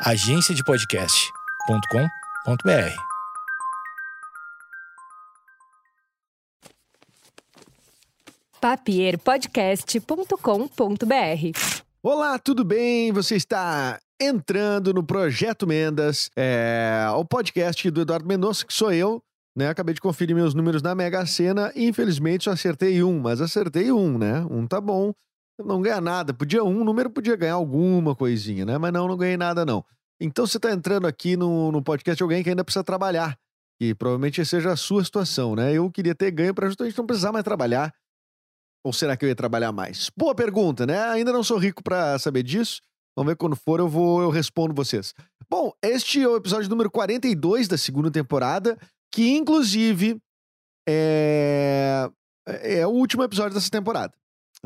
agenciadepodcast.com.br. papierpodcast.com.br. Olá, tudo bem? Você está entrando no Projeto Mendas, é, o podcast do Eduardo Mendonça, que sou eu. Né? Acabei de conferir meus números na Mega Sena e infelizmente só acertei um, mas acertei um, né? Um tá bom. Não ganha nada. Podia um número podia ganhar alguma coisinha, né? Mas não, não ganhei nada, não. Então você está entrando aqui no, no podcast de alguém que ainda precisa trabalhar. E provavelmente seja a sua situação, né? Eu queria ter ganho para justamente não precisar mais trabalhar. Ou será que eu ia trabalhar mais? Boa pergunta, né? Ainda não sou rico para saber disso. Vamos ver quando for, eu vou, eu respondo vocês. Bom, este é o episódio número 42 da segunda temporada, que inclusive é, é o último episódio dessa temporada,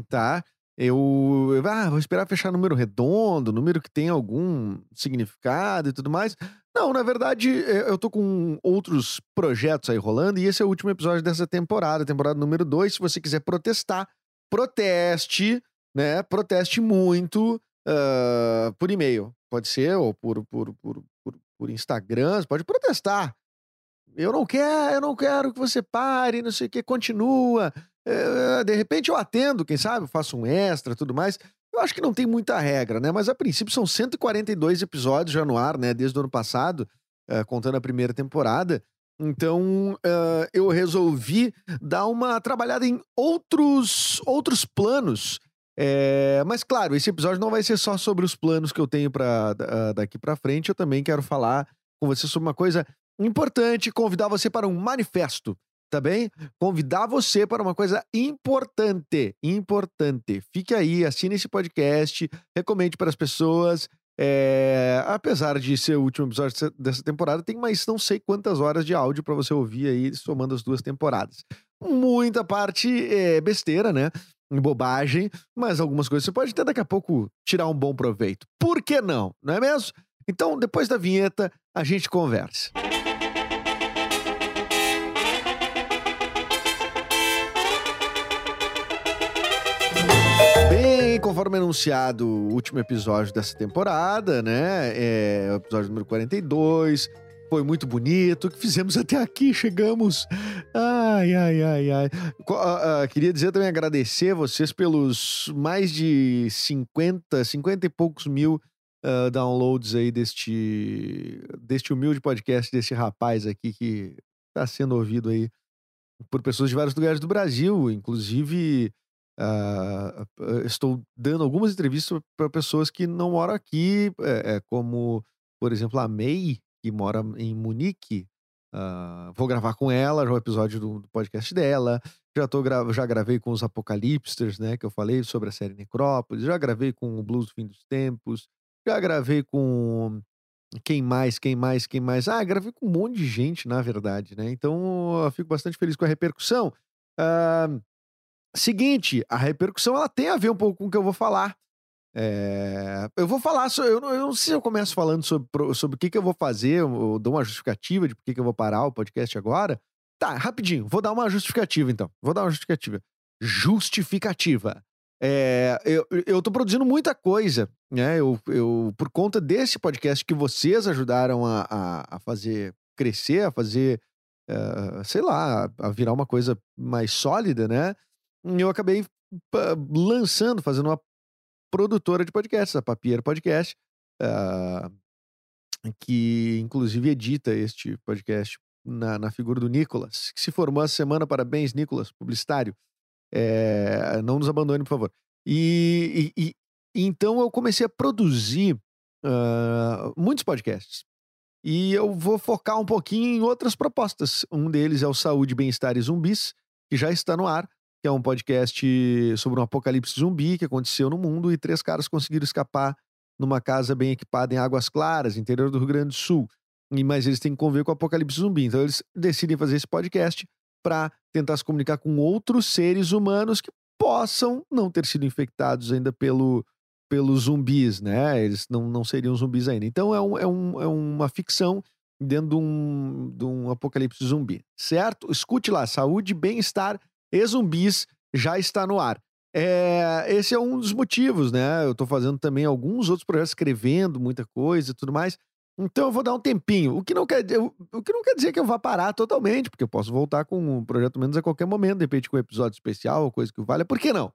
tá? Eu, ah, vou esperar fechar número redondo, número que tem algum significado e tudo mais. Não, na verdade, é, eu tô com outros projetos aí rolando e esse é o último episódio dessa temporada, temporada número 2. Se você quiser protestar, proteste, né? Proteste muito uh, por e-mail. Pode ser, ou por, por, por, por, por Instagram, pode protestar. Eu não quero, eu não quero que você pare, não sei o que, continua. É, de repente eu atendo, quem sabe, faço um extra tudo mais. Eu acho que não tem muita regra, né? Mas a princípio são 142 episódios já no ar, né? Desde o ano passado, uh, contando a primeira temporada. Então uh, eu resolvi dar uma trabalhada em outros, outros planos. É, mas claro, esse episódio não vai ser só sobre os planos que eu tenho para daqui para frente. Eu também quero falar com você sobre uma coisa importante, convidar você para um manifesto tá bem? Convidar você para uma coisa importante, importante. Fique aí, assine esse podcast, recomende para as pessoas. É, apesar de ser o último episódio dessa temporada, tem mais não sei quantas horas de áudio para você ouvir aí, somando as duas temporadas. Muita parte é besteira, né? Bobagem, mas algumas coisas você pode até daqui a pouco tirar um bom proveito. Por que não? Não é mesmo? Então, depois da vinheta, a gente conversa. Conforme anunciado, o último episódio dessa temporada, né? É o episódio número 42. Foi muito bonito. O que fizemos até aqui? Chegamos. Ai, ai, ai, ai. Uh, uh, queria dizer também agradecer vocês pelos mais de 50, 50 e poucos mil uh, downloads aí deste, deste humilde podcast, desse rapaz aqui que está sendo ouvido aí por pessoas de vários lugares do Brasil, inclusive Uh, estou dando algumas entrevistas para pessoas que não moram aqui, é, é, como, por exemplo, a May, que mora em Munique. Uh, vou gravar com ela, já o um episódio do, do, podcast dela. Já, tô gra já gravei com os Apocalipsters, né? Que eu falei sobre a série Necrópolis. Já gravei com o Blues do Fim dos Tempos. Já gravei com. Quem mais? Quem mais? Quem mais? Ah, gravei com um monte de gente, na verdade, né? Então eu fico bastante feliz com a repercussão. Uh, Seguinte, a repercussão ela tem a ver um pouco com o que eu vou falar. É, eu vou falar, eu, não, eu não sei se eu começo falando sobre, sobre o que, que eu vou fazer, eu dou uma justificativa de por que, que eu vou parar o podcast agora. Tá, rapidinho, vou dar uma justificativa então. Vou dar uma justificativa. Justificativa. É, eu, eu tô produzindo muita coisa, né? Eu, eu, por conta desse podcast que vocês ajudaram a, a, a fazer crescer, a fazer, uh, sei lá, a virar uma coisa mais sólida, né? Eu acabei lançando, fazendo uma produtora de podcasts, a Papier Podcast, uh, que inclusive edita este podcast na, na, figura do Nicolas, que se formou essa semana. Parabéns, Nicolas, publicitário. É, não nos abandone, por favor. E, e, e, então eu comecei a produzir uh, muitos podcasts. E eu vou focar um pouquinho em outras propostas. Um deles é o Saúde, Bem-Estar e Zumbis, que já está no ar que é um podcast sobre um apocalipse zumbi que aconteceu no mundo e três caras conseguiram escapar numa casa bem equipada em Águas Claras, interior do Rio Grande do Sul. E, mas eles têm que conviver com o apocalipse zumbi. Então eles decidem fazer esse podcast para tentar se comunicar com outros seres humanos que possam não ter sido infectados ainda pelo, pelos zumbis, né? Eles não, não seriam zumbis ainda. Então é, um, é, um, é uma ficção dentro de um, de um apocalipse zumbi, certo? Escute lá, saúde, bem-estar e zumbis já está no ar. é, esse é um dos motivos, né? Eu tô fazendo também alguns outros projetos, escrevendo muita coisa e tudo mais. Então eu vou dar um tempinho. O que não quer, o que não quer dizer que eu vá parar totalmente, porque eu posso voltar com um projeto menos a qualquer momento, de repente com um episódio especial, coisa que vale. Por que não?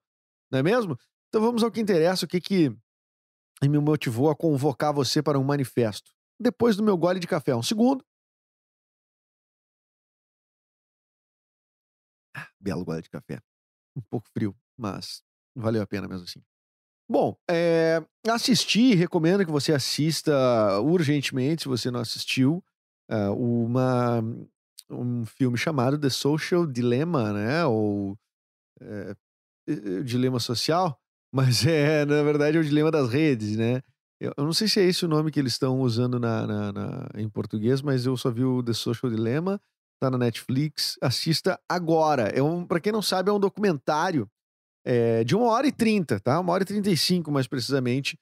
Não é mesmo? Então vamos ao que interessa, o que que me motivou a convocar você para um manifesto. Depois do meu gole de café, um segundo. Belo gole de café. Um pouco frio, mas valeu a pena mesmo assim. Bom, é, assisti, recomendo que você assista urgentemente, se você não assistiu, uh, uma, um filme chamado The Social Dilemma, né? Ou é, Dilema Social, mas é, na verdade, é o Dilema das Redes, né? Eu, eu não sei se é esse o nome que eles estão usando na, na, na, em português, mas eu só vi o The Social Dilemma, tá na Netflix. Assista agora. É um, para quem não sabe, é um documentário é, de uma hora e trinta, tá? Uma hora e trinta e cinco, mais precisamente,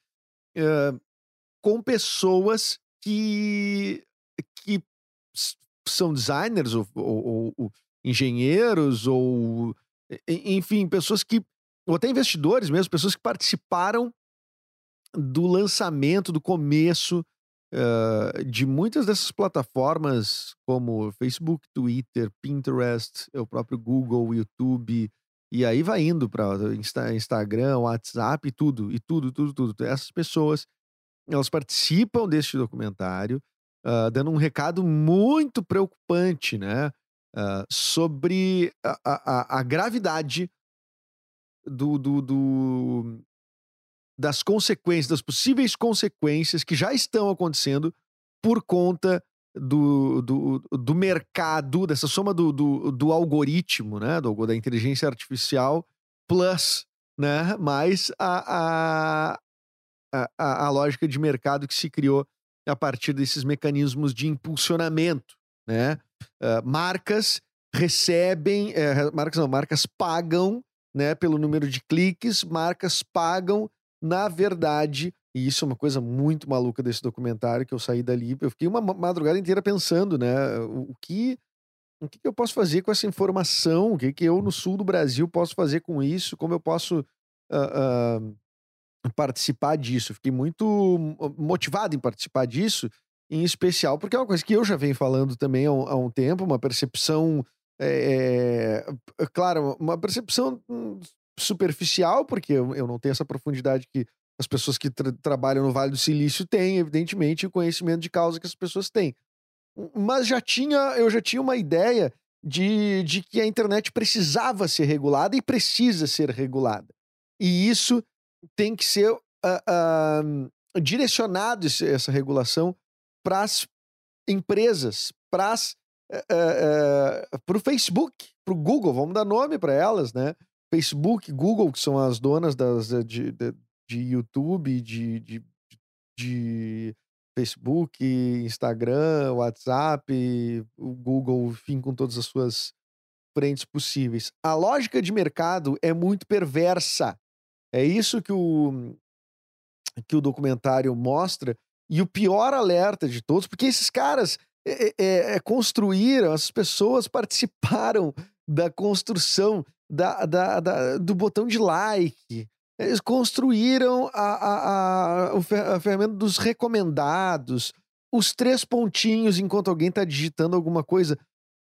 é, com pessoas que, que são designers ou, ou, ou engenheiros ou enfim, pessoas que ou até investidores mesmo, pessoas que participaram do lançamento, do começo uh, de muitas dessas plataformas como Facebook, Twitter, Pinterest, o próprio Google, YouTube, e aí vai indo para Insta, Instagram, WhatsApp, e tudo, e tudo, tudo, tudo. Essas pessoas, elas participam deste documentário, uh, dando um recado muito preocupante, né? Uh, sobre a, a, a gravidade do, do, do, das consequências, das possíveis consequências que já estão acontecendo por conta do, do, do mercado, dessa soma do, do, do algoritmo, né? Do, da inteligência artificial, plus, né? Mais a, a, a, a lógica de mercado que se criou a partir desses mecanismos de impulsionamento, né? Uh, marcas recebem, uh, marcas não, marcas pagam, né? Pelo número de cliques, marcas pagam, na verdade, e isso é uma coisa muito maluca desse documentário que eu saí dali. Eu fiquei uma madrugada inteira pensando, né? O que, o que eu posso fazer com essa informação? O que, que eu, no sul do Brasil, posso fazer com isso? Como eu posso uh, uh, participar disso? Fiquei muito motivado em participar disso, em especial porque é uma coisa que eu já venho falando também há um, há um tempo, uma percepção. É, é, claro, uma percepção hum, superficial, porque eu, não tenho essa profundidade que as pessoas que tra trabalham no Vale do Silício têm, evidentemente, o conhecimento de causa que as pessoas têm. Mas já tinha, eu já tinha uma ideia de, de que a internet precisava ser regulada e precisa ser regulada. E isso tem que ser uh, uh, direcionado, essa regulação, para as empresas, para uh, o Facebook, para o Google, vamos dar nome para elas, né? Facebook, Google, que são as donas das, de, de, de YouTube, de, de, de Facebook, Instagram, WhatsApp, o Google, enfim, com todas as suas frentes possíveis. A lógica de mercado é muito perversa. É isso que o, que o documentário mostra. E o pior alerta de todos, porque esses caras é, é, é, construíram, as pessoas participaram da construção da, da, da, do botão de like, eles construíram a, a, a, a ferramenta dos recomendados, os três pontinhos enquanto alguém está digitando alguma coisa.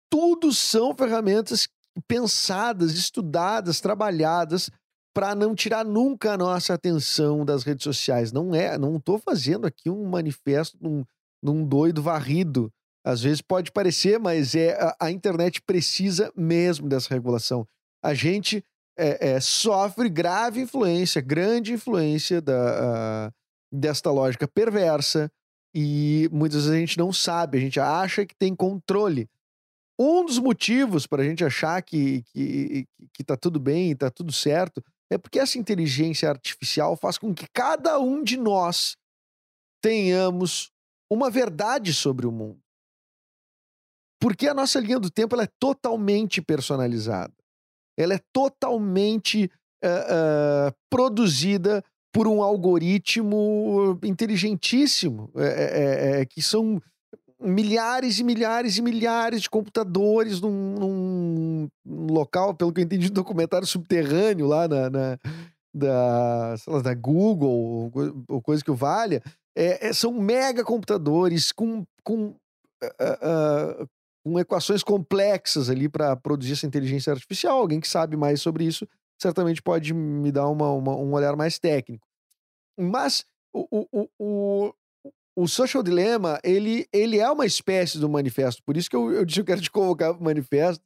Tudo são ferramentas pensadas, estudadas, trabalhadas para não tirar nunca a nossa atenção das redes sociais. Não é, não estou fazendo aqui um manifesto num, num doido varrido. Às vezes pode parecer, mas é a, a internet precisa mesmo dessa regulação. A gente é, é, sofre grave influência, grande influência da, uh, desta lógica perversa e muitas vezes a gente não sabe, a gente acha que tem controle. Um dos motivos para a gente achar que, que, que tá tudo bem, tá tudo certo, é porque essa inteligência artificial faz com que cada um de nós tenhamos uma verdade sobre o mundo. Porque a nossa linha do tempo ela é totalmente personalizada ela é totalmente uh, uh, produzida por um algoritmo inteligentíssimo, é, é, é, que são milhares e milhares e milhares de computadores num, num, local, pelo que eu entendi, um documentário subterrâneo lá na, na da, lá, da Google ou coisa que o valha. É, é, são mega computadores com, com, uh, uh, com equações complexas ali para produzir essa inteligência artificial. Alguém que sabe mais sobre isso certamente pode me dar uma, uma um olhar mais técnico. Mas o, o, o, o Social Dilemma, ele, ele é uma espécie do manifesto. Por isso que eu, eu disse que eu quero te convocar para o manifesto,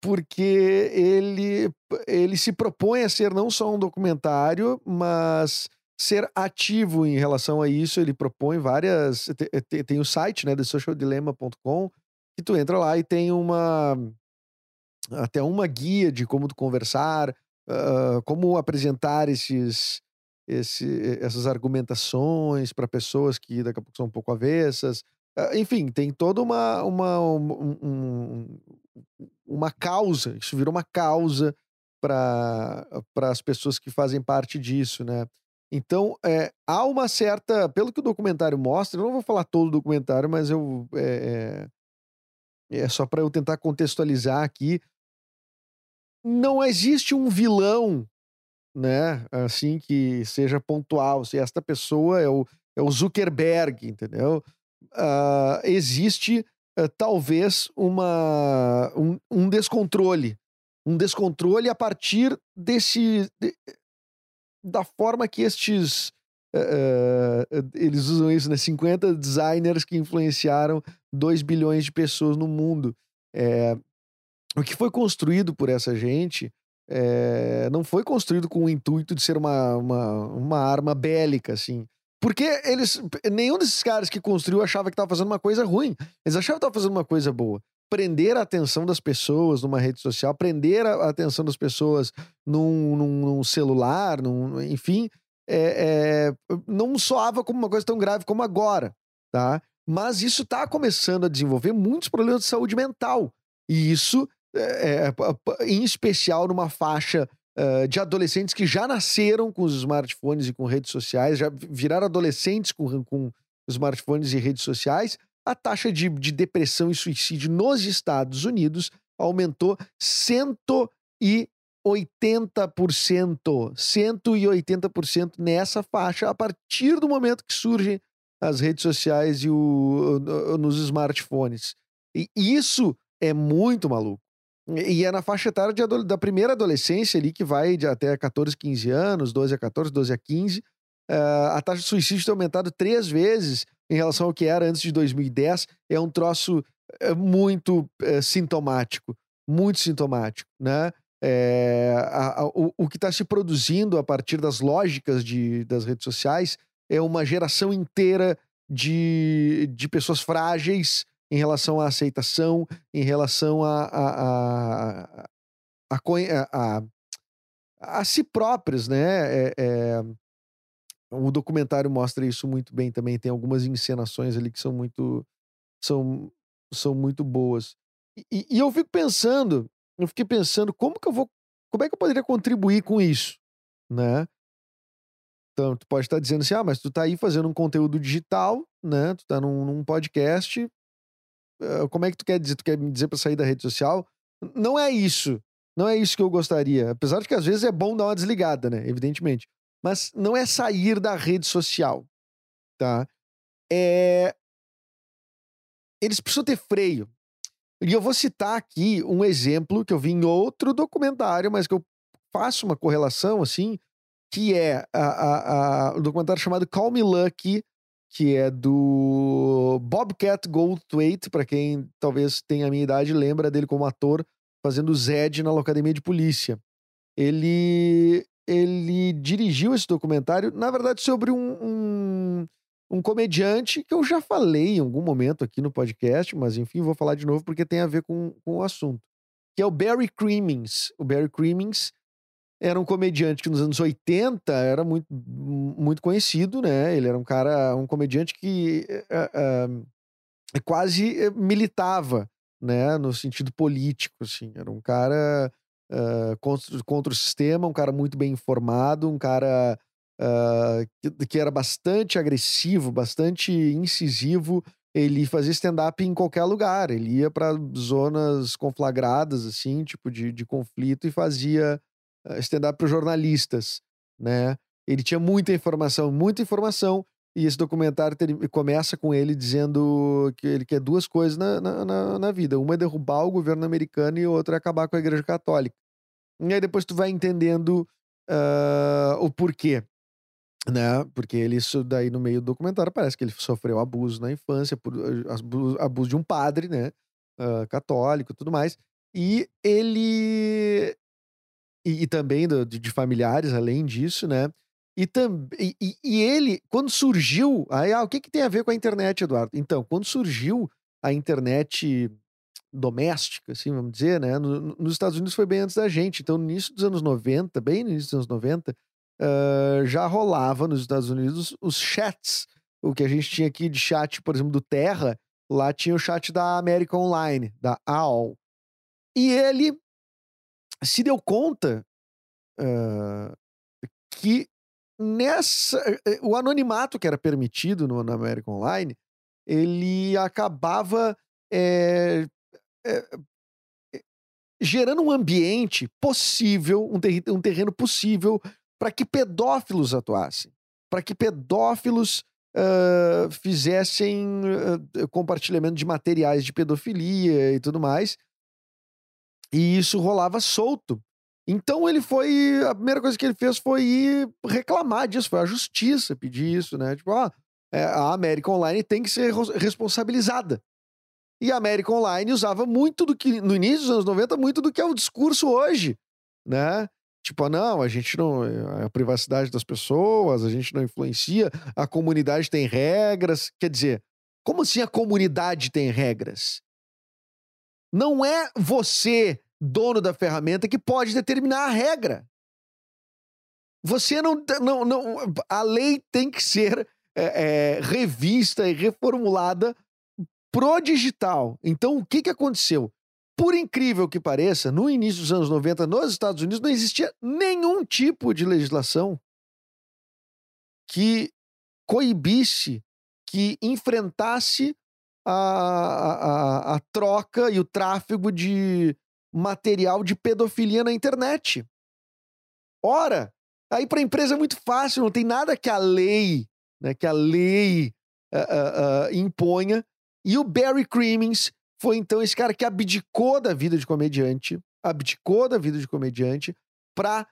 porque ele, ele se propõe a ser não só um documentário, mas ser ativo em relação a isso. Ele propõe várias. Tem, tem o site, né, thesocialdilemma.com, que tu entra lá e tem uma. Até uma guia de como tu conversar, uh, como apresentar esses, esse, essas argumentações para pessoas que daqui a pouco são um pouco avessas. Uh, enfim, tem toda uma, uma, um, um, uma causa, isso virou uma causa para as pessoas que fazem parte disso, né? Então, é, há uma certa. Pelo que o documentário mostra, eu não vou falar todo o documentário, mas eu. É, é, só para eu tentar contextualizar aqui. Não existe um vilão né? Assim, que seja pontual. Se esta pessoa é o, é o Zuckerberg, entendeu? Uh, existe uh, talvez uma, um, um, descontrole. Um descontrole a partir desse. De, da forma que estes. Uh, eles usam isso, né? 50 designers que influenciaram 2 bilhões de pessoas no mundo. É, o que foi construído por essa gente é, não foi construído com o intuito de ser uma, uma, uma arma bélica, assim. Porque eles. Nenhum desses caras que construiu achava que estava fazendo uma coisa ruim. Eles achavam que estava fazendo uma coisa boa. Prender a atenção das pessoas numa rede social, prender a atenção das pessoas num, num, num celular, num, enfim, é, é, não soava como uma coisa tão grave como agora, tá? Mas isso está começando a desenvolver muitos problemas de saúde mental. E isso é, em especial numa faixa de adolescentes que já nasceram com os smartphones e com redes sociais, já viraram adolescentes com, com smartphones e redes sociais, a taxa de, de depressão e suicídio nos Estados Unidos aumentou 180%. 180% nessa faixa a partir do momento que surgem as redes sociais e o, nos smartphones. E isso é muito maluco. E é na faixa etária de, da primeira adolescência ali, que vai de até 14, 15 anos, 12 a 14, 12 a 15. Uh, eh, a taxa de suicídio tem aumentado três vezes em relação ao que era antes de 2010. É um troço uh, muito uh, sintomático, muito sintomático, né? É, a, a, o, o, que está se produzindo a partir das lógicas de, das redes sociais é uma geração inteira de, de pessoas frágeis, em relação à aceitação, em relação a, a, a, a, si próprios, né? É, é, o documentário mostra isso muito bem também. Tem algumas encenações ali que são muito, são, são muito boas. E, e eu fico pensando, eu fiquei pensando como que eu vou, como é que eu poderia contribuir com isso, né? Então, tu pode estar dizendo assim, ah, mas tu tá aí fazendo um conteúdo digital, né? Tu tá num, num podcast, como é que tu quer dizer? Tu quer me dizer para sair da rede social? Não é isso. Não é isso que eu gostaria. Apesar de que às vezes é bom dar uma desligada, né? Evidentemente. Mas não é sair da rede social, tá? É... Eles precisam ter freio. E eu vou citar aqui um exemplo que eu vi em outro documentário, mas que eu faço uma correlação, assim, que é a, a, a, o documentário chamado Call Me Lucky, que é do Bobcat Goldthwait, para quem talvez tenha a minha idade, lembra dele como ator fazendo Zed na Academia de Polícia. Ele ele dirigiu esse documentário, na verdade, sobre um, um, um, comediante que eu já falei em algum momento aqui no podcast, mas enfim, vou falar de novo porque tem a ver com, com o assunto. Que é o Barry Crimmins. O Barry Crimmins era um comediante que nos anos 80 era muito, muito conhecido, né? Ele era um cara, um comediante que uh, uh, quase militava, né? No sentido político, assim. Era um cara uh, contra, contra, o sistema, um cara muito bem informado, um cara que, que, era bastante agressivo, bastante incisivo ele fazia stand-up em qualquer lugar. Ele ia para zonas conflagradas, assim, tipo de, de conflito, e fazia eh, stand-up para jornalistas, né? Ele tinha muita informação, muita informação. E esse documentário começa com ele dizendo que ele quer duas coisas na, na, na, vida. Uma é derrubar o governo americano e outra é acabar com a igreja católica. E aí depois tu vai entendendo uh, o porquê né? Porque ele, isso daí no meio do documentário, parece que ele sofreu abuso na infância, por, eh, abuso, abuso de um padre, né? Uh, católico tudo mais. E ele. E, e também do, de, de, familiares, além disso, né? E, tam, e, e, ele, quando surgiu. Aí, ah, o que, que tem a ver com a internet, Eduardo? Então, quando surgiu a internet doméstica, assim, vamos dizer, né? No, nos Estados Unidos foi bem antes da gente. Então, no início dos anos 90, bem no início dos anos 90, uh, já rolava nos Estados Unidos os chats. O que a gente tinha aqui de chat, por exemplo, do Terra, lá tinha o chat da América Online, da AOL. E ele se deu conta uh, que nessa o anonimato que era permitido no, na América Online ele acabava é, é, gerando um ambiente possível, um, ter, um terreno possível para que pedófilos atuassem, para que pedófilos uh, fizessem uh, compartilhamento de materiais de pedofilia e tudo mais. E isso rolava solto. Então ele foi. A primeira coisa que ele fez foi ir reclamar disso, foi a justiça pedir isso, né? Tipo, ah, a América Online tem que ser responsabilizada. E a América Online usava muito do que, no início dos anos 90, muito do que é o discurso hoje, né? Tipo, não, a gente não. É a privacidade das pessoas, a gente não influencia, a comunidade tem regras. Quer dizer, como assim a comunidade tem regras? Não é você, dono da ferramenta, que pode determinar a regra. Você não. não, não a lei tem que ser é, é, revista e reformulada pro digital. Então, o que, que aconteceu? Por incrível que pareça, no início dos anos 90, nos Estados Unidos, não existia nenhum tipo de legislação que coibisse, que enfrentasse a, a, a, troca e o tráfego de material de pedofilia na internet. Ora, aí para a empresa é muito fácil, não tem nada que a lei, né, que a lei uh, uh, uh, imponha. E o Barry Crimmins foi então esse cara que abdicou da vida de comediante, abdicou da vida de comediante para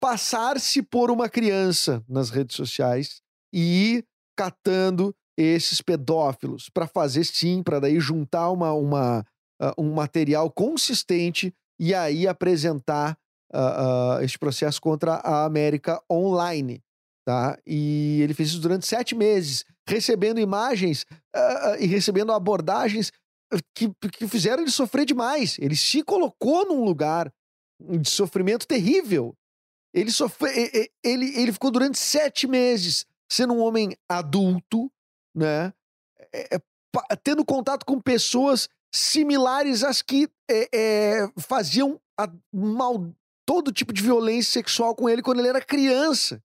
passar-se por uma criança nas redes sociais e ir catando esses pedófilos para fazer sim, para daí juntar uma, uma, uh, um material consistente e aí apresentar uh, uh, esse processo contra a América online. Tá? E ele fez isso durante sete meses, recebendo imagens e recebendo abordagens que, que fizeram ele sofrer demais. Ele se colocou num lugar de sofrimento terrível. Ele, sofre, ele, ele ficou durante sete meses sendo um homem adulto, né? É, é, tendo contato com pessoas similares às que é, é, faziam a, mal, todo tipo de violência sexual com ele quando ele era criança.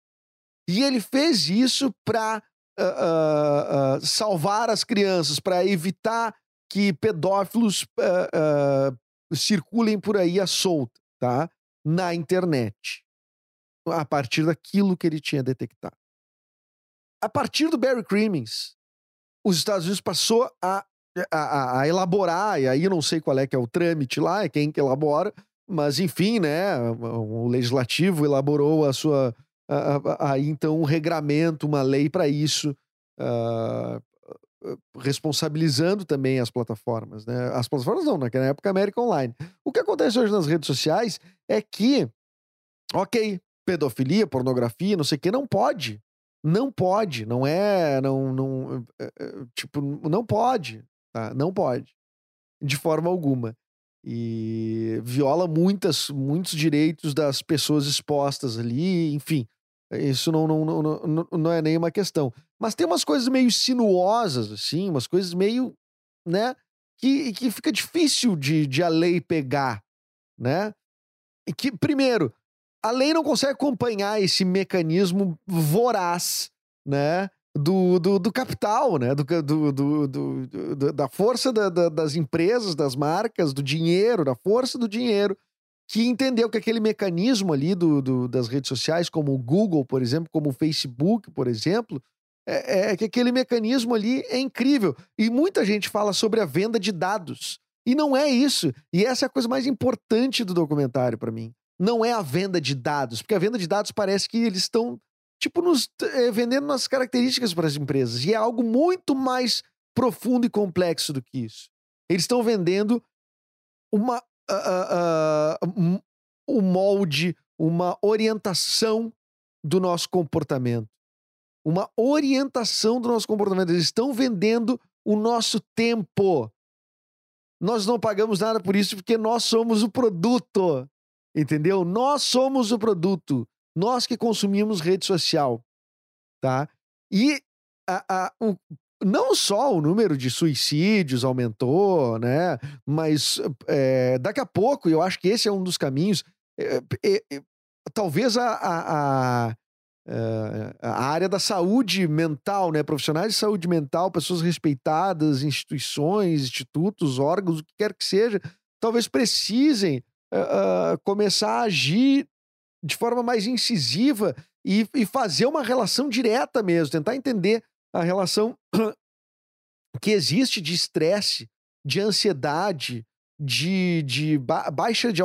E ele fez isso para uh, uh, uh, salvar as crianças, para evitar que pedófilos uh, uh, circulem por aí à solta, tá? Na internet. A partir daquilo que ele tinha detectado. A partir do Barry Crimmins, os Estados Unidos passou a, a, a, elaborar, e aí não sei qual é que é o trâmite lá, é quem que elabora, mas enfim, né, o legislativo elaborou a sua, aí então um regramento, uma lei para isso, uh, responsabilizando também as plataformas, né? As plataformas não, naquela época América Online. O que acontece hoje nas redes sociais é que, ok, pedofilia, pornografia, não sei o que, não pode. Não pode, não é, não, não, é, tipo, não pode, tá? Não pode, de forma alguma. E viola muitas, muitos direitos das pessoas expostas ali, enfim. Isso não, não, não, não, não é nenhuma questão. Mas tem umas coisas meio sinuosas, assim, umas coisas meio, né? Que, que fica difícil de, de a lei pegar, né? E que, primeiro, a lei não consegue acompanhar esse mecanismo voraz, né? do, do, do capital, né? Do, do, do, do da força da, da, das empresas, das marcas, do dinheiro, da força do dinheiro, que entendeu que aquele mecanismo ali do, do, das redes sociais, como o Google, por exemplo, como o Facebook, por exemplo, é, é que aquele mecanismo ali é incrível. E muita gente fala sobre a venda de dados. E não é isso. E essa é a coisa mais importante do documentário para mim. Não é a venda de dados, porque a venda de dados parece que eles estão tipo, nos é, vendendo nossas características para as empresas. E é algo muito mais profundo e complexo do que isso. Eles estão vendendo uma, uh, uh, um molde, uma orientação do nosso comportamento. Uma orientação do nosso comportamento. Eles estão vendendo o nosso tempo. Nós não pagamos nada por isso porque nós somos o produto. Entendeu? Nós somos o produto. Nós que consumimos rede social, tá? E a, a, o, não só o número de suicídios aumentou, né? Mas é, daqui a pouco, eu acho que esse é um dos caminhos. É, é, talvez a, a, a, a, área da saúde mental, né? Profissionais de saúde mental, pessoas respeitadas, instituições, institutos, órgãos, o que quer que seja, talvez precisem uh, começar a agir de forma mais incisiva e, e fazer uma relação direta mesmo, tentar entender a relação que existe de estresse, de ansiedade, de, de ba baixa, de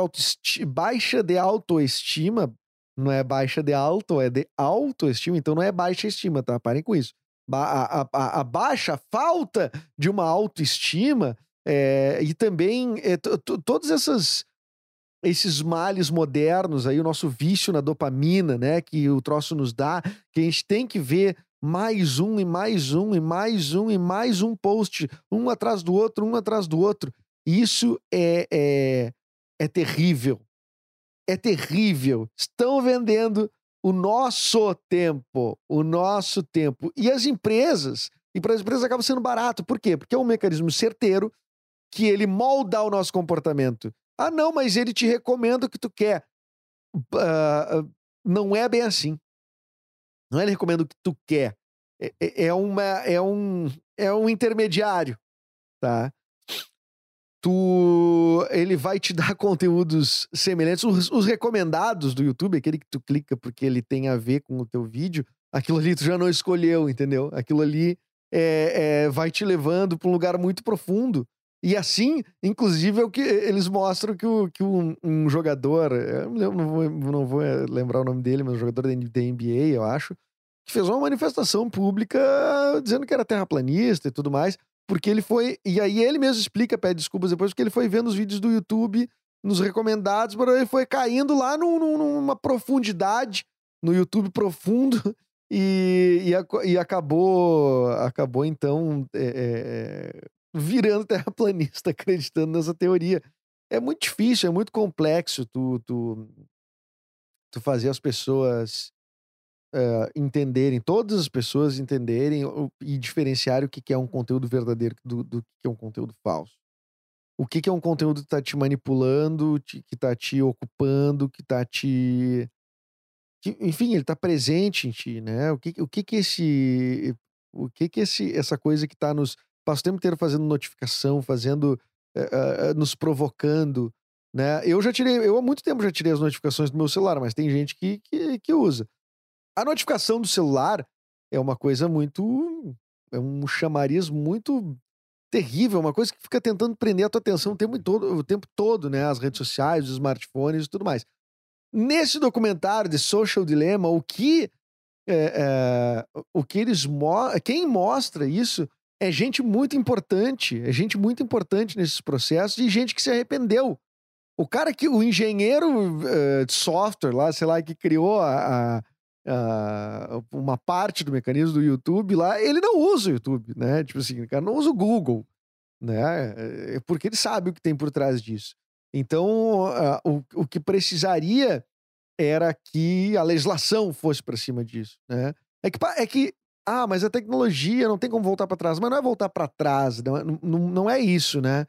baixa de autoestima. Não é baixa de alto, é de autoestima. Então não é baixa estima, tá? Parem com isso. A, a, a, a baixa falta de uma autoestima é, e também é, todas essas esses males modernos aí, o nosso vício na dopamina, né, que o troço nos dá, que a gente tem que ver mais um e mais um e mais um e mais um post, um atrás do outro, um atrás do outro. Isso é, é, é terrível. É terrível. Estão vendendo o nosso tempo, o nosso tempo. E as empresas, e para as empresas acaba sendo barato. Por quê? Porque é um mecanismo certeiro que ele molda o nosso comportamento. Ah, não, mas ele te recomenda o que tu quer. Uh, não é bem assim. Não é ele recomenda o que tu quer. É, é, é, uma, é, um, é um intermediário, tá? Tu, ele vai te dar conteúdos semelhantes. Os, os, recomendados do YouTube, aquele que tu clica porque ele tem a ver com o teu vídeo, aquilo ali tu já não escolheu, entendeu? Aquilo ali é, é vai te levando para um lugar muito profundo e assim, inclusive, é o que eles mostram que, o, que um, um jogador, eu não vou, não vou eh, lembrar o nome dele, mas um jogador da NBA, eu acho, que fez uma manifestação pública dizendo que era terraplanista e tudo mais, porque ele foi. E aí ele mesmo explica, pede desculpas depois, porque ele foi vendo os vídeos do YouTube, nos recomendados, mas ele foi caindo lá num, numa profundidade, no YouTube profundo, e, e, e acabou, acabou então. É, é, virando terraplanista, acreditando nessa teoria. É muito difícil, é muito complexo tu, tu, tu fazer as pessoas uh, entenderem, todas as pessoas entenderem e diferenciarem o que é um conteúdo verdadeiro do, do que é um conteúdo falso. O que é um conteúdo que está te manipulando, que está te ocupando, que está te. Que, enfim, ele está presente em ti, né? O que, o que que esse. O que que esse, essa coisa que está nos Passo o tempo inteiro fazendo notificação, fazendo. Uh, uh, nos provocando. Né? Eu já tirei, eu há muito tempo já tirei as notificações do meu celular, mas tem gente que, que, que usa. A notificação do celular é uma coisa muito. É um chamariz muito terrível, uma coisa que fica tentando prender a tua atenção o tempo todo, o tempo todo, né? As redes sociais, os smartphones e tudo mais. Nesse documentário de Social Dilemma, o que é, é, o que eles mo quem mostra isso é gente muito importante, é gente muito importante nesses processos e gente que se arrependeu. O cara que, o engenheiro uh, de software lá, sei lá, que criou a, a, uma parte do mecanismo do YouTube lá, ele não usa o YouTube, né? Tipo assim, o cara não usa o Google, né? É porque ele sabe o que tem por trás disso. Então, uh, o, o que precisaria era que a legislação fosse para cima disso, né? É que, é que ah, mas a tecnologia não tem como voltar para trás. Mas não é voltar para trás, não, é, não, não, é isso, né?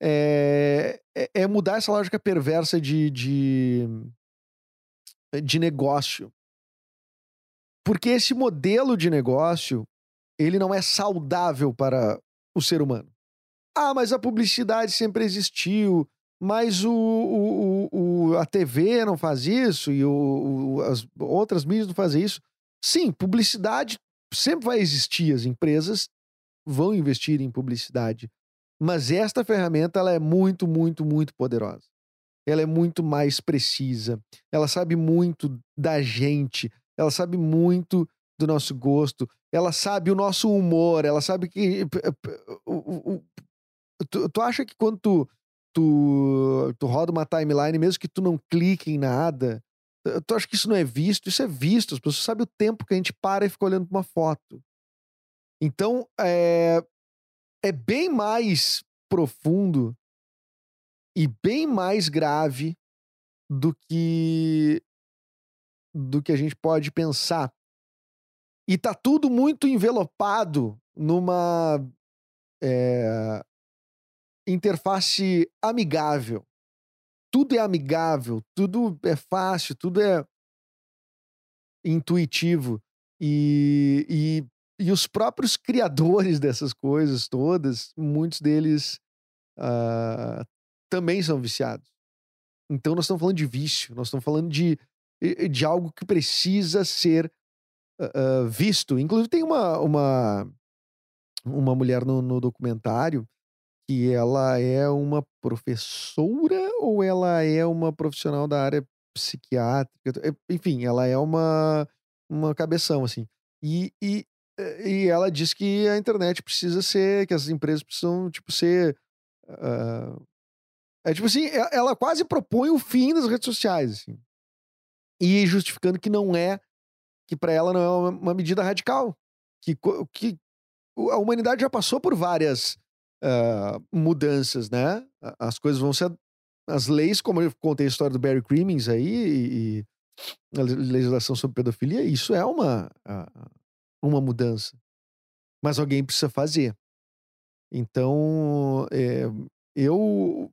É, é, é, mudar essa lógica perversa de, de, de negócio. Porque esse modelo de negócio ele não é saudável para o ser humano. Ah, mas a publicidade sempre existiu, mas o, o, o, a TV não faz isso e o, as outras mídias não fazem isso. Sim, publicidade sempre vai existir, as empresas vão investir em publicidade. Mas esta ferramenta ela é muito, muito, muito poderosa. Ela é muito mais precisa. Ela sabe muito da gente. Ela sabe muito do nosso gosto. Ela sabe o nosso humor. Ela sabe que. Tu, tu acha que quando tu, tu, tu roda uma timeline, mesmo que tu não clique em nada, tu acha que isso não é visto? Isso é visto. As pessoas sabem o tempo que a gente para e fica olhando pra uma foto. Então, é, é bem mais profundo e bem mais grave do que do que a gente pode pensar. E tá tudo muito envelopado numa é, interface amigável. Tudo é amigável, tudo é fácil, tudo é intuitivo. E, e e os próprios criadores dessas coisas todas, muitos deles uh, também são viciados. Então nós estamos falando de vício, nós estamos falando de, de algo que precisa ser uh, visto. Inclusive tem uma, uma, uma mulher no, no documentário que ela é uma professora ou ela é uma profissional da área psiquiátrica, enfim, ela é uma, uma cabeção, assim. E, e e ela diz que a internet precisa ser, que as empresas precisam, tipo, ser. Uh, é tipo assim, ela quase propõe o fim das redes sociais, assim. E justificando que não é, que para ela não é uma, medida radical. Que, que a humanidade já passou por várias uh, mudanças, né? As coisas vão ser. As leis, como eu contei a história do Barry Crimmins aí, e, e a legislação sobre pedofilia, isso é uma. Uma mudança. Mas alguém precisa fazer. Então, é, eu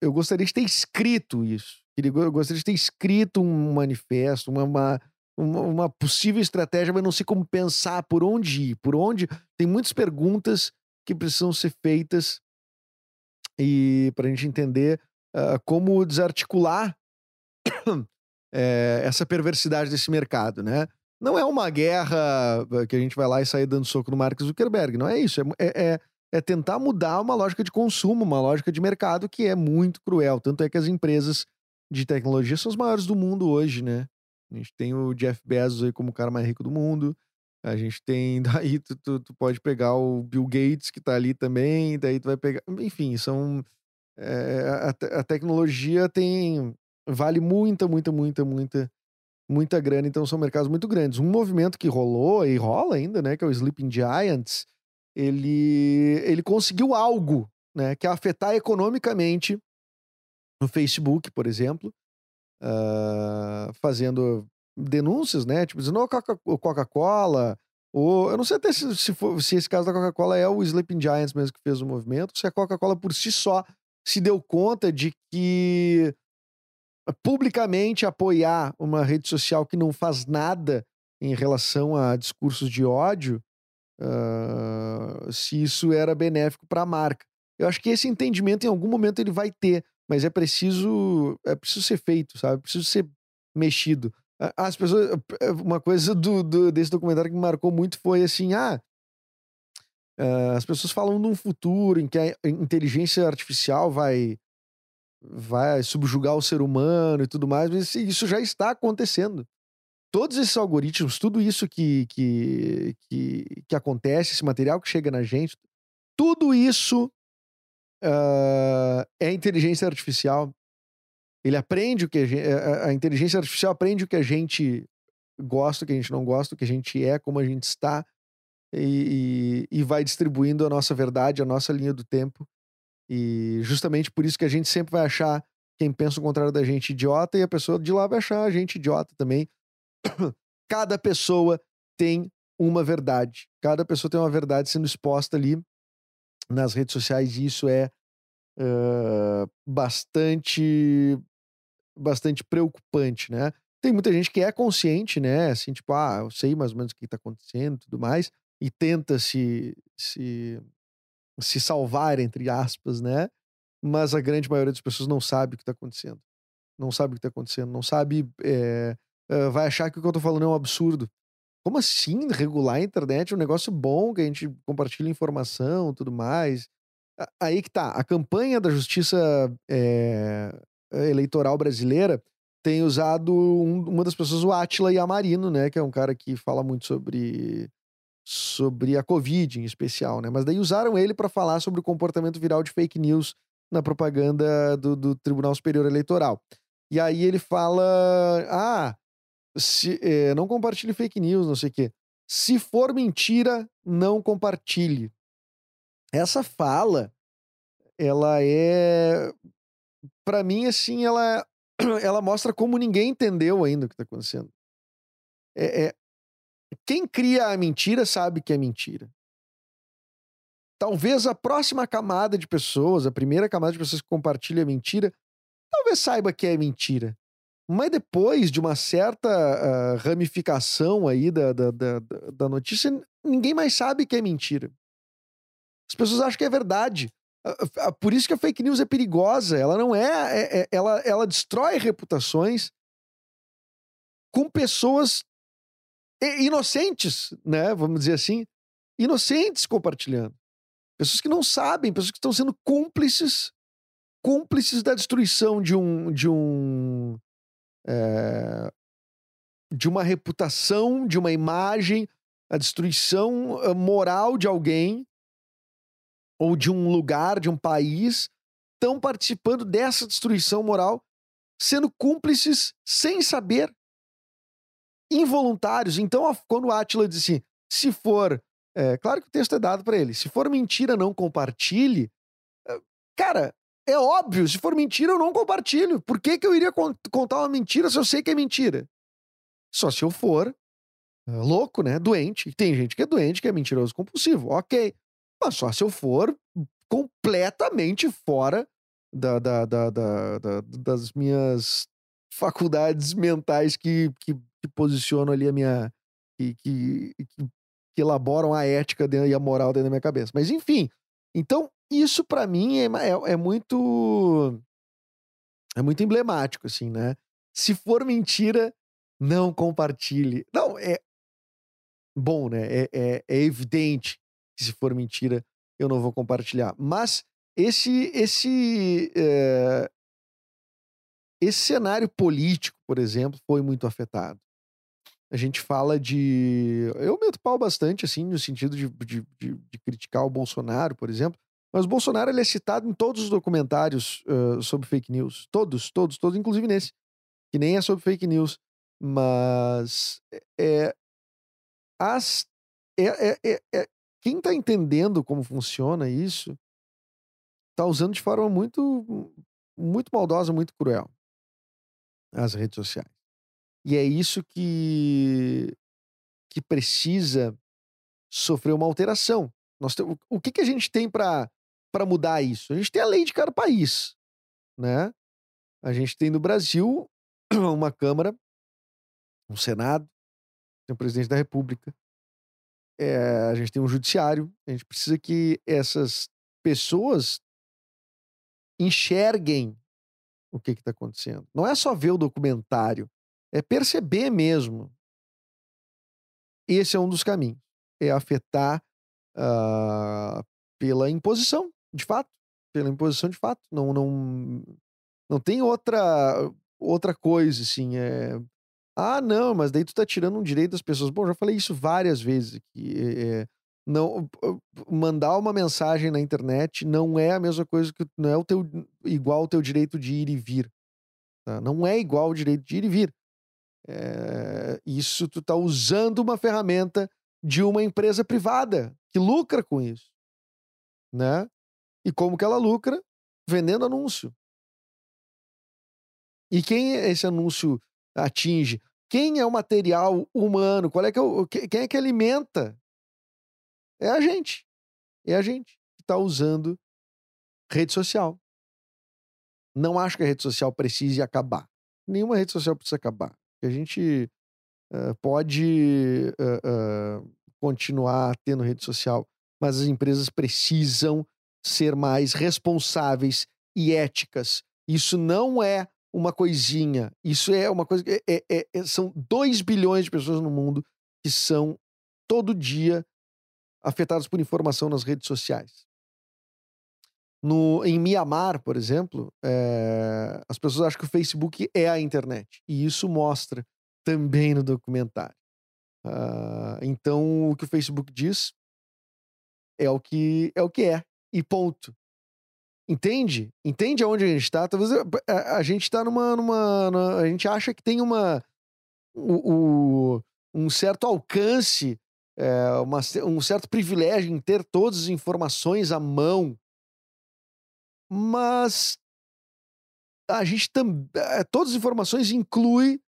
eu gostaria de ter escrito isso. Eu gostaria de ter escrito um manifesto, uma, uma, uma possível estratégia, mas não sei como pensar por onde ir, por onde. Tem muitas perguntas que precisam ser feitas e para a gente entender uh, como desarticular é, essa perversidade desse mercado, né? Não é uma guerra eh, que a gente vai lá e sair dando soco no Mark Zuckerberg. Não é isso. É, é, é, é tentar mudar uma lógica de consumo, uma lógica de mercado que é muito cruel. Tanto é que as empresas de tecnologia são as maiores do mundo hoje, né? A gente tem o Jeff Bezos aí como o cara mais rico do mundo. A gente tem, daí tu, tu, tu pode pegar o Bill Gates que tá ali também, daí tu vai pegar, enfim, são é, a, a, tecnologia tem vale muita, muita, muita, muita muita grana, então são mercados muito grandes. Um movimento que rolou e rola ainda, né, que é o Sleeping Giants, ele, ele conseguiu algo, né, que é afetar economicamente no Facebook, por exemplo, uh, fazendo denúncias, né, tipo, dizendo, oh, Coca-Cola, ou eu não sei até se, se, for, se esse caso da Coca-Cola é o Sleeping Giants mesmo que fez o movimento, se a Coca-Cola por si só se deu conta de que publicamente apoiar uma rede social que não faz nada em relação a discursos de ódio, uh, se isso era benéfico para a marca. Eu acho que esse entendimento em algum momento ele vai ter, mas é preciso é preciso ser feito, sabe? É preciso ser mexido. As pessoas, uma coisa do, do desse documentário que me marcou muito foi assim, ah, uh, as pessoas falam de um futuro em que a inteligência artificial vai vai subjugar o ser humano e tudo mais, mas isso já está acontecendo. Todos esses algoritmos, tudo isso que, que, que, que acontece, esse material que chega na gente, tudo isso uh, é inteligência artificial. Ele aprende o que a, gente, a inteligência artificial aprende o que a gente gosta, o que a gente não gosta, o que a gente é, como a gente está, e, e, e vai distribuindo a nossa verdade, a nossa linha do tempo e justamente por isso que a gente sempre vai achar quem pensa o contrário da gente idiota e a pessoa de lá vai achar a gente idiota também. Cada pessoa tem uma verdade. Cada pessoa tem uma verdade sendo exposta ali nas redes sociais e isso é uh, bastante bastante preocupante, né? Tem muita gente que é consciente, né? Assim, tipo, ah, eu sei mais ou menos o que está acontecendo e tudo mais, e tenta se, se, se salvar, entre aspas, né? Mas a grande maioria das pessoas não sabe o que está acontecendo. Não sabe o que está acontecendo, não sabe. É, vai achar que o que eu estou falando é um absurdo. Como assim regular a internet é um negócio bom, que a gente compartilha informação tudo mais? Aí que tá. A campanha da justiça é, eleitoral brasileira tem usado um, uma das pessoas, o Atila Yamarino, né? Que é um cara que fala muito sobre, sobre a Covid em especial, né? Mas daí usaram ele para falar sobre o comportamento viral de fake news na propaganda do, do Tribunal Superior Eleitoral. E aí ele fala: ah, se, é, não compartilhe fake news, não sei o quê. Se for mentira, não compartilhe. Essa fala, ela é. para mim, assim, ela, ela mostra como ninguém entendeu ainda o que está acontecendo. É, é, quem cria a mentira sabe que é mentira. Talvez a próxima camada de pessoas, a primeira camada de pessoas que compartilha a mentira, talvez saiba que é mentira. Mas depois de uma certa uh, ramificação aí da, da, da, da, notícia, ninguém mais sabe que é mentira. As pessoas acham que é verdade. Por isso que a fake news é perigosa. Ela não é, é, é. ela, ela destrói reputações com pessoas inocentes, né? Vamos dizer assim. Inocentes compartilhando. Pessoas que não sabem, pessoas que estão sendo cúmplices cúmplices da destruição de um de um é, de uma reputação, de uma imagem, a destruição eh, moral de alguém ou de um lugar, de um país, estão participando dessa destruição moral, sendo cúmplices sem saber, involuntários. Então, quando o Atila diz assim, se for, é, claro que o texto é dado para ele, se for mentira, não compartilhe. Cara, é óbvio, se for mentira, eu não compartilho. Por que, que eu iria contar uma mentira se eu sei que é mentira? Só se eu for uh, louco, né? Doente. Tem gente que é doente, que é mentiroso compulsivo. Ok. Mas só se eu for completamente fora da, da, da, da das minhas faculdades mentais que, que, que, posicionam ali a minha. que, que, que elaboram a ética e a moral dentro da minha cabeça. Mas enfim. Então, isso para mim é, é, é, muito é muito emblemático assim, né? Se for mentira, não compartilhe. Não, é bom, né? É, é, é evidente que se for mentira, eu não vou compartilhar. Mas esse esse é, esse cenário político, por exemplo, foi muito afetado. A gente fala de. Eu meto pau bastante, assim, no sentido de, de, de, de criticar o Bolsonaro, por exemplo, mas o Bolsonaro ele é citado em todos os documentários uh, sobre fake news. Todos, todos, todos, inclusive nesse. Que nem é sobre fake news. Mas é, as, é, é, é, é quem está entendendo como funciona isso está usando de forma muito, muito maldosa, muito cruel as redes sociais. E é isso que, que precisa sofrer uma alteração. Nós tem, o, que, que a gente tem para para mudar isso? A gente tem a lei de cada país, né? A gente tem no Brasil uma Câmara, um Senado, tem o presidente da República, é, a gente tem um judiciário, a gente precisa que essas pessoas enxerguem o que está acontecendo. Não é só ver o documentário, é perceber mesmo. Esse é um dos caminhos, é afetar uh, pela imposição de fato, pela imposição de fato. Não, não, não tem outra outra coisa, assim. É... Ah, não, mas daí tu tá tirando um direito das pessoas. Bom, já falei isso várias vezes aqui. É, não, mandar uma mensagem na internet não é a mesma coisa que não é o teu igual o teu direito de ir e vir. Tá? Não é igual o direito de ir e vir. É, isso tu tá usando uma ferramenta de uma empresa privada que lucra com isso, né? E como que ela lucra? Vendendo anúncio. E quem esse anúncio atinge? Quem é o material humano? Qual é que é quem é que alimenta? É a gente. É a gente que está usando rede social. Não acho que a rede social precise acabar. Nenhuma rede social precisa acabar. A gente uh, pode uh, uh, continuar tendo rede social, mas as empresas precisam ser mais responsáveis e éticas. Isso não é uma coisinha, isso é uma coisa. É, é, é, são 2 bilhões de pessoas no mundo que são todo dia afetadas por informação nas redes sociais. No, em Mianmar, por exemplo, é, as pessoas acham que o Facebook é a internet. E isso mostra também no documentário. Uh, então, o que o Facebook diz é o que é o que é. E ponto. Entende? Entende aonde a gente está? Talvez a, a, gente está numa, numa, numa, A gente acha que tem uma. O, o um certo alcance, é, uma, um certo privilégio em ter todas as informações à mão mas a gente também. Todas as informações inclui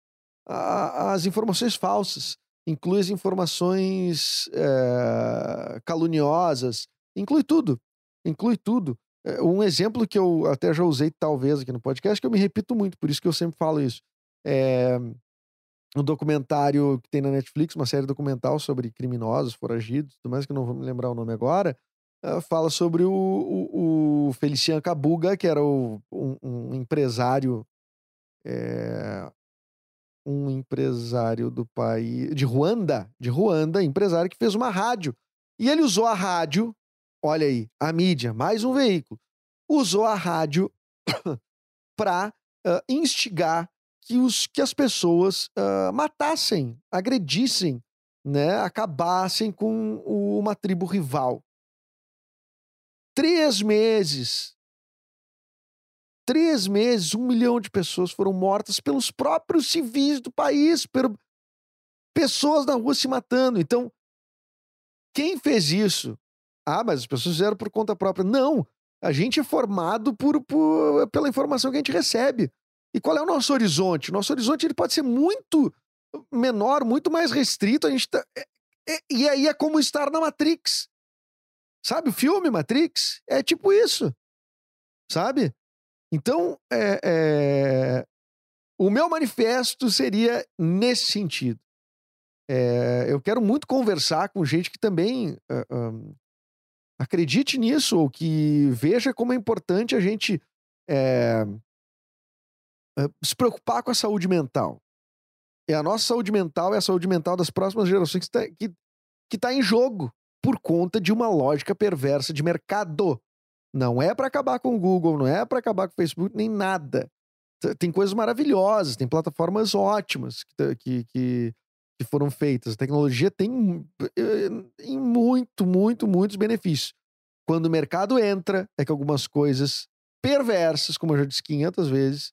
as informações falsas, inclui as informações é, caluniosas, inclui tudo, inclui tudo. Eh, um exemplo que eu até já usei talvez aqui no podcast, que eu me repito muito, por isso que eu sempre falo isso. É um documentário que tem na Netflix, uma série documental sobre criminosos, foragidos, tudo mais que eu não vou me lembrar o nome agora, uh, fala sobre o, o, o, Felician Kabuga, que era o, um, um, empresário. É, um empresário do país. de Ruanda, de Ruanda, empresário que fez uma rádio. E ele usou a rádio, olha aí, a mídia, mais um veículo, usou a rádio para uh, instigar que, os, que as pessoas uh, matassem, agredissem, né, acabassem com uma tribo rival. Três meses. Três meses, um milhão de pessoas foram mortas pelos próprios civis do país, por pessoas na rua se matando. Então, quem fez isso? Ah, mas as pessoas fizeram por conta própria. Não. A gente é formado por, por, pela informação que a gente recebe. E qual é o nosso horizonte? O nosso horizonte ele pode ser muito menor, muito mais restrito. A gente tá, é, é, e aí é como estar na Matrix. Sabe o filme Matrix? É tipo isso. Sabe? Então, é, é... o meu manifesto seria nesse sentido. É... eu quero muito conversar com gente que também acredite nisso, ou que veja como é importante a gente é, se preocupar com a saúde mental. É a nossa saúde mental, é a saúde mental das próximas gerações que está tá em jogo por conta de uma lógica perversa de mercado. Não é para acabar com o Google, não é para acabar com o Facebook, nem nada. Tem coisas maravilhosas, tem plataformas ótimas que, que, que, que foram feitas. A tecnologia tem, tem muito, muito, muitos benefícios. Quando o mercado entra, é que algumas coisas perversas, como eu já disse 500 vezes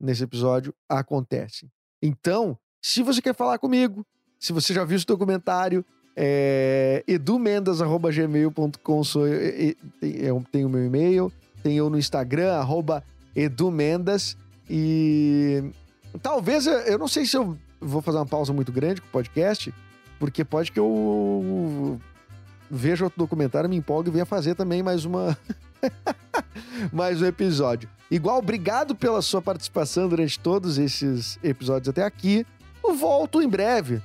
nesse episódio, acontecem. Então, se você quer falar comigo, se você já viu esse documentário, é, edumendas.gmail.com sou eu, tenho meu e-mail, tem eu no Instagram, arroba edumendas. E talvez, eu não sei se eu vou fazer uma pausa muito grande com o podcast, porque pode que eu veja outro documentário, me empolgue e venha fazer também mais uma. mais um episódio. Igual, obrigado pela sua participação durante todos esses episódios até aqui. Volto em breve.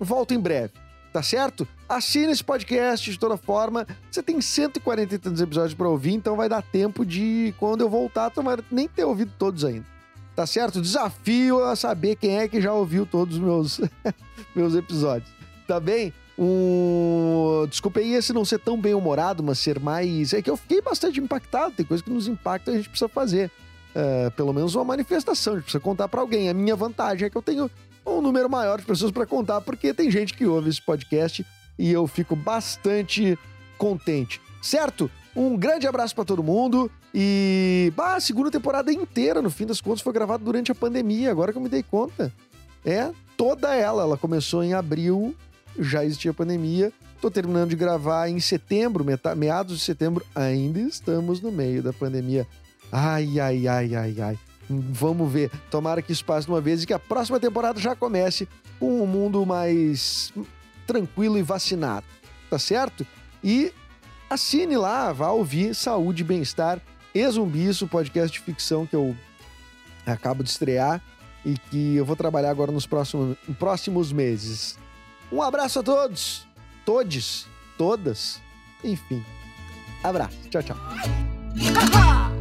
volto em breve tá certo? Assine esse podcast de toda forma. Você tem 140 e tantos episódios para ouvir, então vai dar tempo de, quando eu voltar, tomara nem ter ouvido todos ainda. Tá certo? Desafio a saber quem é que já ouviu todos os meus, meus episódios. Tá bem? Um... Desculpa aí esse não ser tão bem-humorado, mas ser mais. É que eu fiquei bastante impactado. Tem coisa que nos impacta e a gente precisa fazer. Uh, pelo menos uma manifestação, a gente precisa contar para alguém. A minha vantagem é que eu tenho um número maior de pessoas para contar, porque tem gente que ouve esse podcast e eu fico bastante contente. Certo? Um grande abraço para todo mundo e bah, a segunda temporada inteira, no fim das contas, foi gravada durante a pandemia, agora que eu me dei conta. É toda ela, ela começou em abril, já existia pandemia. Tô terminando de gravar em setembro, meados de setembro, ainda estamos no meio da pandemia. Ai, ai, ai, ai, ai. Vamos ver. Tomara que isso passe uma vez e que a próxima temporada já comece com um mundo mais tranquilo e vacinado. Tá certo? E assine lá, vá ouvir Saúde e Bem-Estar e Zumbis, o podcast de ficção que eu acabo de estrear e que eu vou trabalhar agora nos próximos, próximos meses. Um abraço a todos todes, todas, enfim. Abraço. Tchau, tchau. Ha ha!